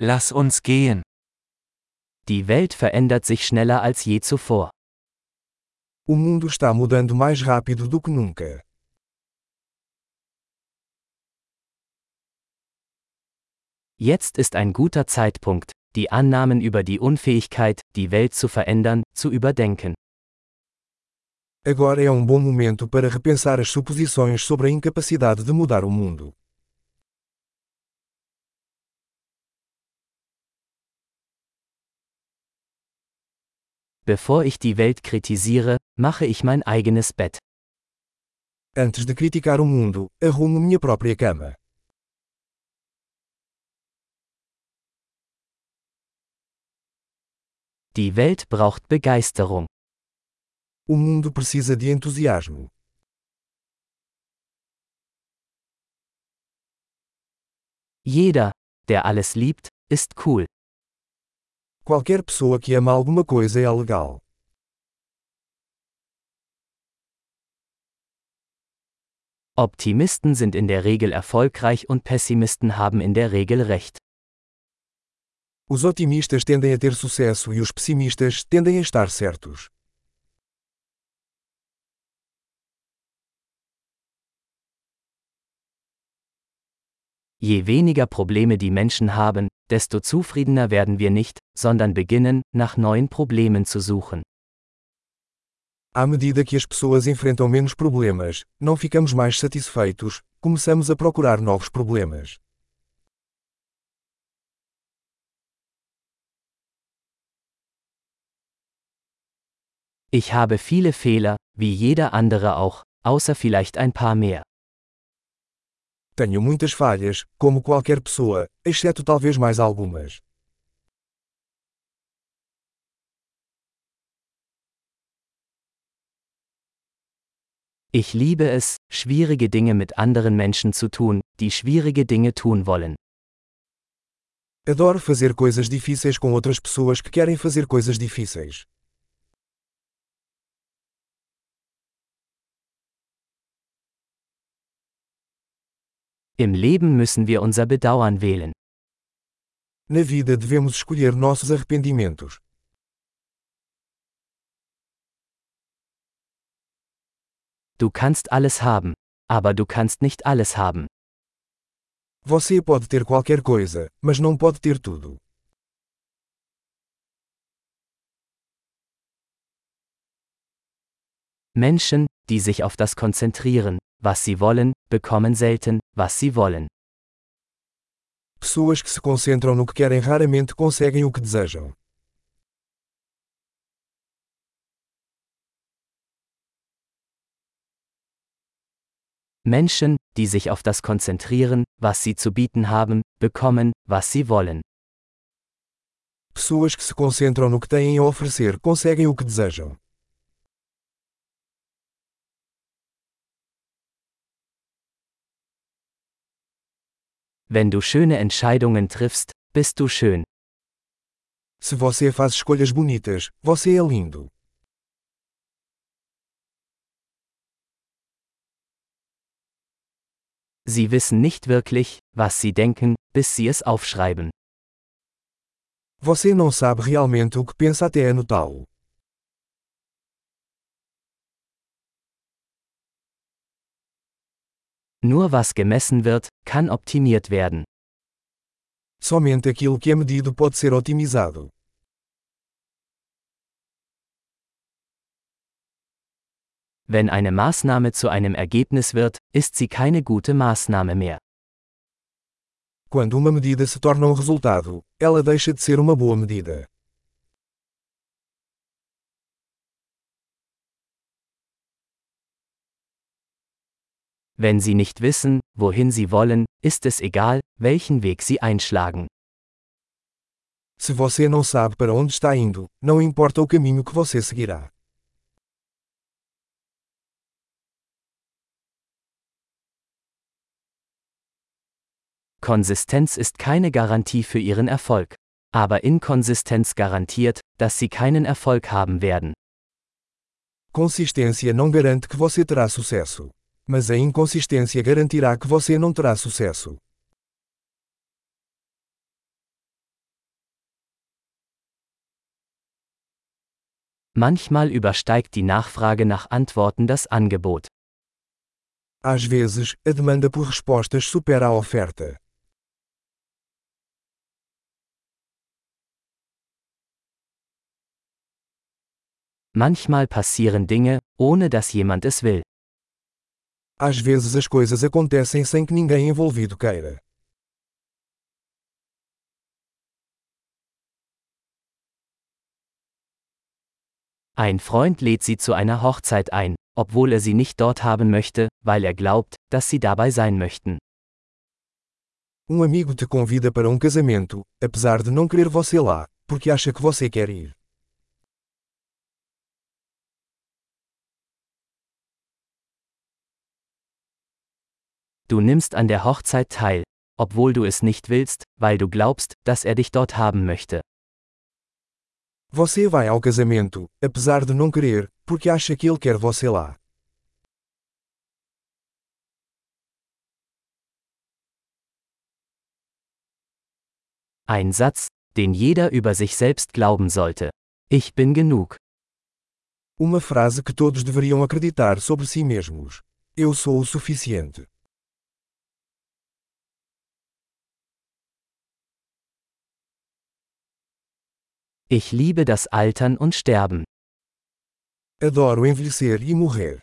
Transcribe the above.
Lass uns gehen. Die Welt verändert sich schneller als je zuvor. O mundo está mudando mais rápido do que nunca. Jetzt ist ein guter Zeitpunkt, die Annahmen über die Unfähigkeit, die Welt zu verändern, zu überdenken. Agora é um bom momento para repensar as suposições sobre a incapacidade de mudar o mundo. Bevor ich die Welt kritisiere, mache ich mein eigenes Bett. Antes de criticar o mundo, arrumo minha própria cama. Die Welt braucht Begeisterung. O mundo precisa de entusiasmo. Jeder, der alles liebt, ist cool. Qualquer pessoa que ama alguma coisa é legal. Optimisten sind in der Regel erfolgreich und Pessimisten haben in der Regel recht. Os otimistas tendem a ter sucesso e os pessimistas tendem a estar certos. Je weniger Probleme die Menschen haben, desto zufriedener werden wir nicht, sondern beginnen, nach neuen Problemen zu suchen. À medida que as pessoas enfrentam menos problemas, não ficamos mais satisfeitos, começamos a procurar novos problemas. Ich habe viele Fehler, wie jeder andere auch, außer vielleicht ein paar mehr. Tenho muitas falhas, como qualquer pessoa, exceto talvez mais algumas. Ich liebe es, schwierige Dinge mit anderen Menschen zu tun, die schwierige Dinge tun wollen. Adoro fazer coisas difíceis com outras pessoas que querem fazer coisas difíceis. Im Leben müssen wir unser Bedauern wählen. Na vida devemos escolher nossos arrependimentos. Du kannst alles haben, aber du kannst nicht alles haben. Você pode ter qualquer coisa, mas não pode ter tudo. Menschen, die sich auf das konzentrieren, was sie wollen, bekommen selten, was sie wollen. Pessoas que se concentram no que querem raramente conseguem o que desejam. Menschen, die sich auf das konzentrieren, was sie zu bieten haben, bekommen, was sie wollen. Pessoas que se concentram no que têm a oferecer conseguem o que desejam. Wenn du schöne Entscheidungen triffst, bist du schön. Se você faz escolhas bonitas, você é lindo. Sie wissen nicht wirklich, was sie denken, bis sie es aufschreiben. Você não sabe realmente o que pensa até anotá-lo. Nur was gemessen wird, kann optimiert werden. Somente aquilo que é medido pode ser otimizado. Wenn eine Maßnahme zu einem Ergebnis wird, ist sie keine gute Maßnahme mehr. Quando uma medida se torna um resultado, ela deixa de ser uma boa medida. Wenn sie nicht wissen, wohin sie wollen, ist es egal, welchen Weg sie einschlagen. Se você não sabe para onde está indo, não importa o caminho que você seguirá. Konsistenz ist keine Garantie für ihren Erfolg. Aber Inkonsistenz garantiert, dass sie keinen Erfolg haben werden. Consistência não garante que você terá sucesso mas a inconsistência garantirá que você não terá sucesso. Manchmal übersteigt die Nachfrage nach Antworten das Angebot. Às vezes, a demanda por respostas supera a oferta. Manchmal passieren Dinge, ohne dass jemand es will. Às vezes as coisas acontecem sem que ninguém envolvido queira. Ein Freund lädt sie zu einer Hochzeit ein, obwohl er sie nicht dort haben möchte, weil er glaubt, dass sie dabei sein möchten. Um amigo te convida para um casamento, apesar de não querer você lá, porque acha que você quer ir. Du nimmst an der Hochzeit teil, obwohl du es nicht willst, weil du glaubst, dass er dich dort haben möchte. Você vai ao casamento, apesar de não querer, porque acha que ele quer você lá. Ein Satz, den jeder über sich selbst glauben sollte. Ich bin genug. Uma frase que todos deveriam acreditar sobre si mesmos. Eu sou o suficiente. Ich liebe das Altern und Sterben. Adoro envelhecer e morrer.